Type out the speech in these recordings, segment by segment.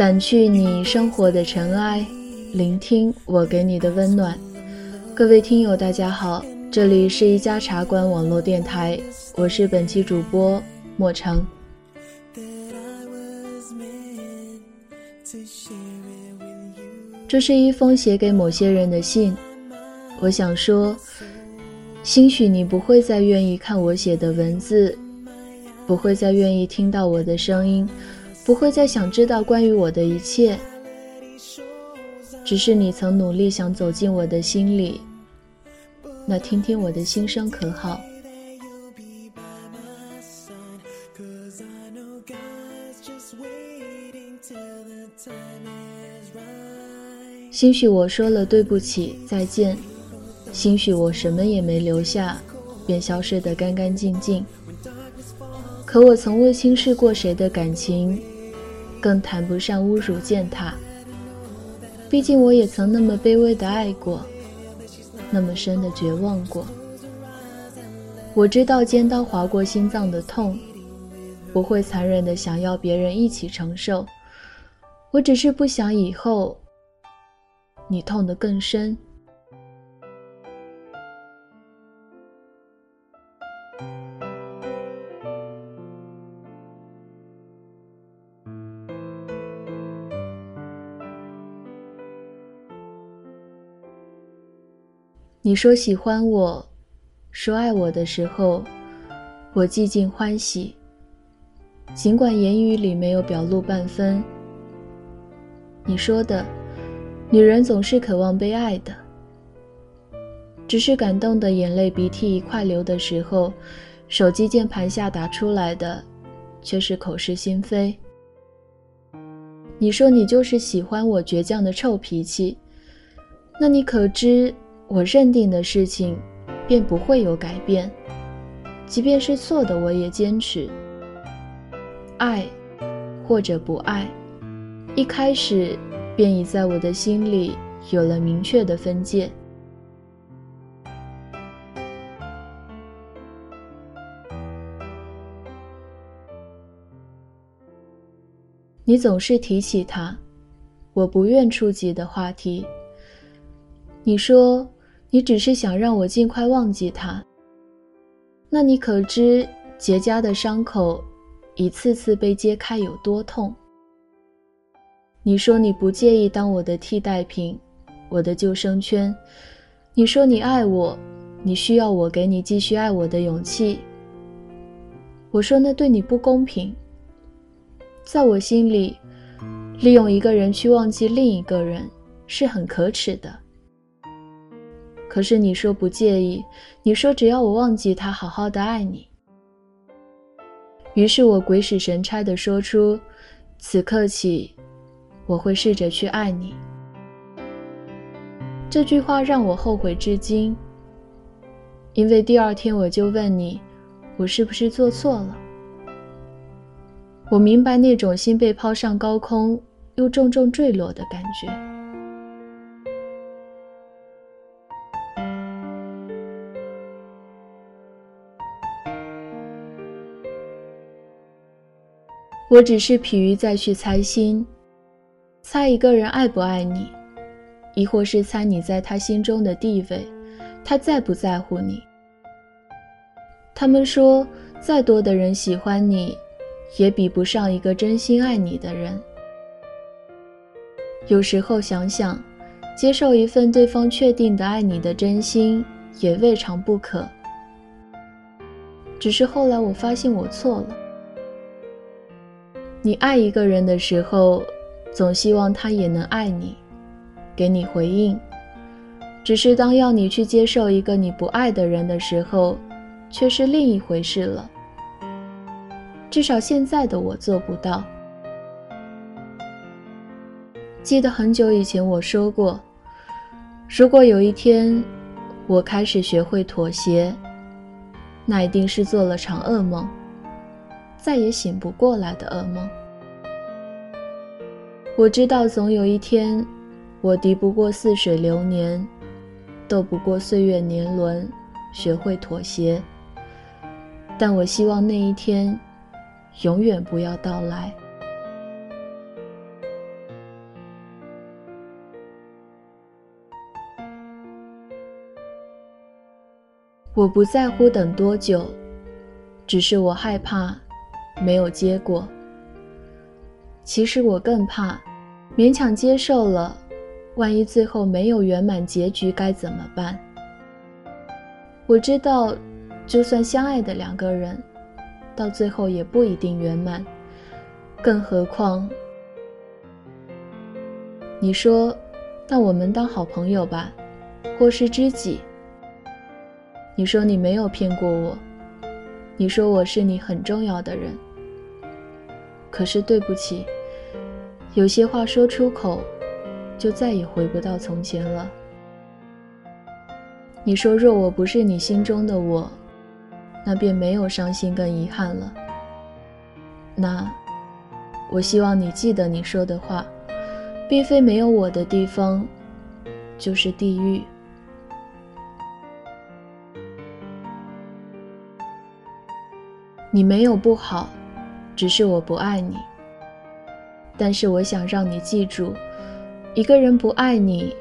掸去你生活的尘埃，聆听我给你的温暖。各位听友，大家好，这里是一家茶馆网络电台，我是本期主播莫成。这是一封写给某些人的信，我想说，兴许你不会再愿意看我写的文字，不会再愿意听到我的声音，不会再想知道关于我的一切，只是你曾努力想走进我的心里，那听听我的心声可好？兴许我说了对不起，再见，兴许我什么也没留下，便消失得干干净净。可我从未轻视过谁的感情，更谈不上侮辱践踏。毕竟我也曾那么卑微的爱过，那么深的绝望过。我知道尖刀划过心脏的痛，不会残忍的想要别人一起承受。我只是不想以后你痛得更深。你说喜欢我，说爱我的时候，我寂静欢喜，尽管言语里没有表露半分。你说的，女人总是渴望被爱的，只是感动的眼泪鼻涕一块流的时候，手机键盘下打出来的，却是口是心非。你说你就是喜欢我倔强的臭脾气，那你可知我认定的事情，便不会有改变，即便是错的，我也坚持。爱，或者不爱。一开始便已在我的心里有了明确的分界。你总是提起他，我不愿触及的话题。你说你只是想让我尽快忘记他，那你可知结痂的伤口一次次被揭开有多痛？你说你不介意当我的替代品，我的救生圈。你说你爱我，你需要我给你继续爱我的勇气。我说那对你不公平。在我心里，利用一个人去忘记另一个人是很可耻的。可是你说不介意，你说只要我忘记他，好好的爱你。于是我鬼使神差的说出，此刻起。我会试着去爱你。这句话让我后悔至今，因为第二天我就问你，我是不是做错了？我明白那种心被抛上高空又重重坠落的感觉。我只是疲于再去猜心。猜一个人爱不爱你，亦或是猜你在他心中的地位，他在不在乎你？他们说，再多的人喜欢你，也比不上一个真心爱你的人。有时候想想，接受一份对方确定的爱你的真心，也未尝不可。只是后来我发现我错了。你爱一个人的时候，总希望他也能爱你，给你回应。只是当要你去接受一个你不爱的人的时候，却是另一回事了。至少现在的我做不到。记得很久以前我说过，如果有一天我开始学会妥协，那一定是做了场噩梦，再也醒不过来的噩梦。我知道总有一天，我敌不过似水流年，斗不过岁月年轮，学会妥协。但我希望那一天永远不要到来。我不在乎等多久，只是我害怕没有结果。其实我更怕勉强接受了，万一最后没有圆满结局该怎么办？我知道，就算相爱的两个人，到最后也不一定圆满。更何况，你说，那我们当好朋友吧，或是知己。你说你没有骗过我，你说我是你很重要的人。可是对不起，有些话说出口，就再也回不到从前了。你说，若我不是你心中的我，那便没有伤心跟遗憾了。那，我希望你记得你说的话，并非没有我的地方，就是地狱。你没有不好，只是我不爱你。但是我想让你记住，一个人不爱你，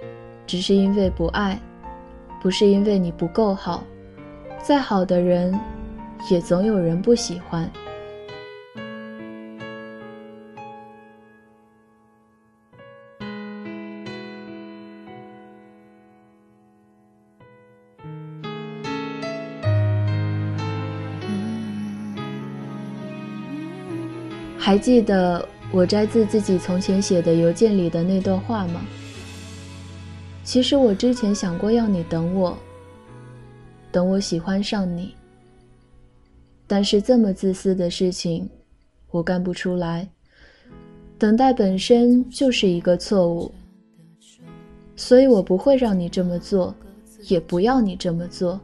只是因为不爱。不是因为你不够好，再好的人，也总有人不喜欢。还记得我摘自自己从前写的邮件里的那段话吗？其实我之前想过要你等我，等我喜欢上你。但是这么自私的事情，我干不出来。等待本身就是一个错误，所以我不会让你这么做，也不要你这么做。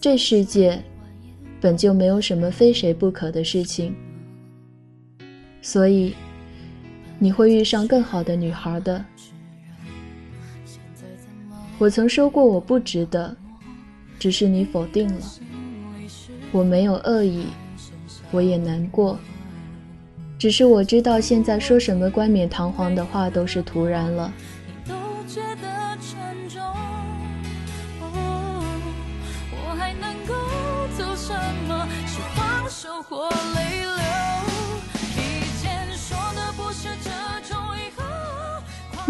这世界本就没有什么非谁不可的事情，所以你会遇上更好的女孩的。我曾说过我不值得，只是你否定了。我没有恶意，我也难过，只是我知道现在说什么冠冕堂皇的话都是徒然了。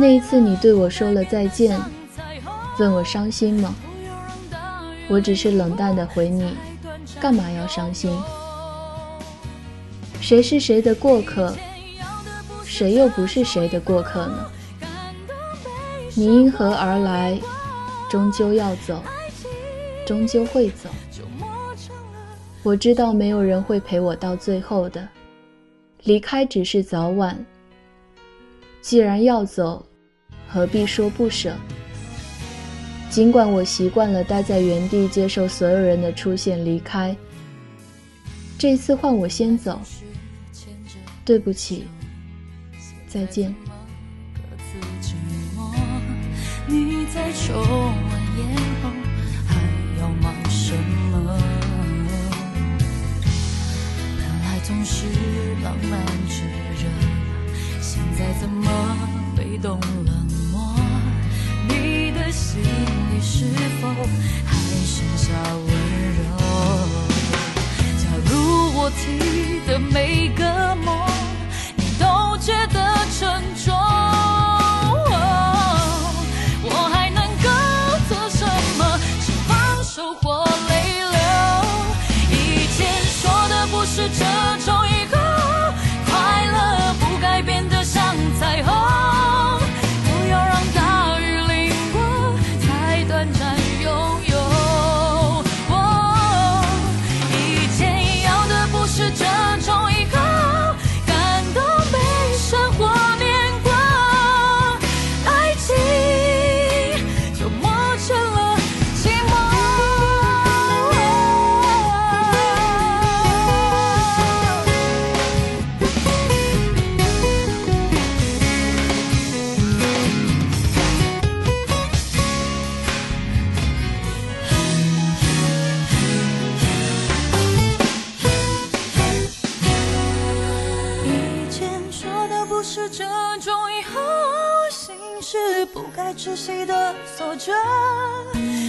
那一次你对我说了再见。问我伤心吗？我只是冷淡的回你，干嘛要伤心？谁是谁的过客？谁又不是谁的过客呢？你因何而来？终究要走，终究会走。我知道没有人会陪我到最后的，离开只是早晚。既然要走，何必说不舍？尽管我习惯了待在原地，接受所有人的出现离开，这次换我先走。对不起，再见。你在是这种以后心事不该窒息的锁着，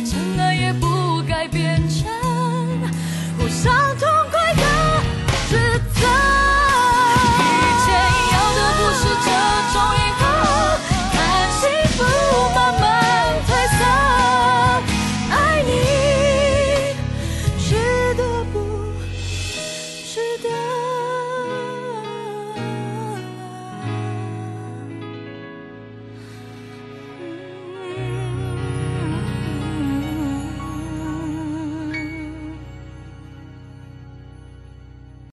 相爱也不该变成互相痛快的自责。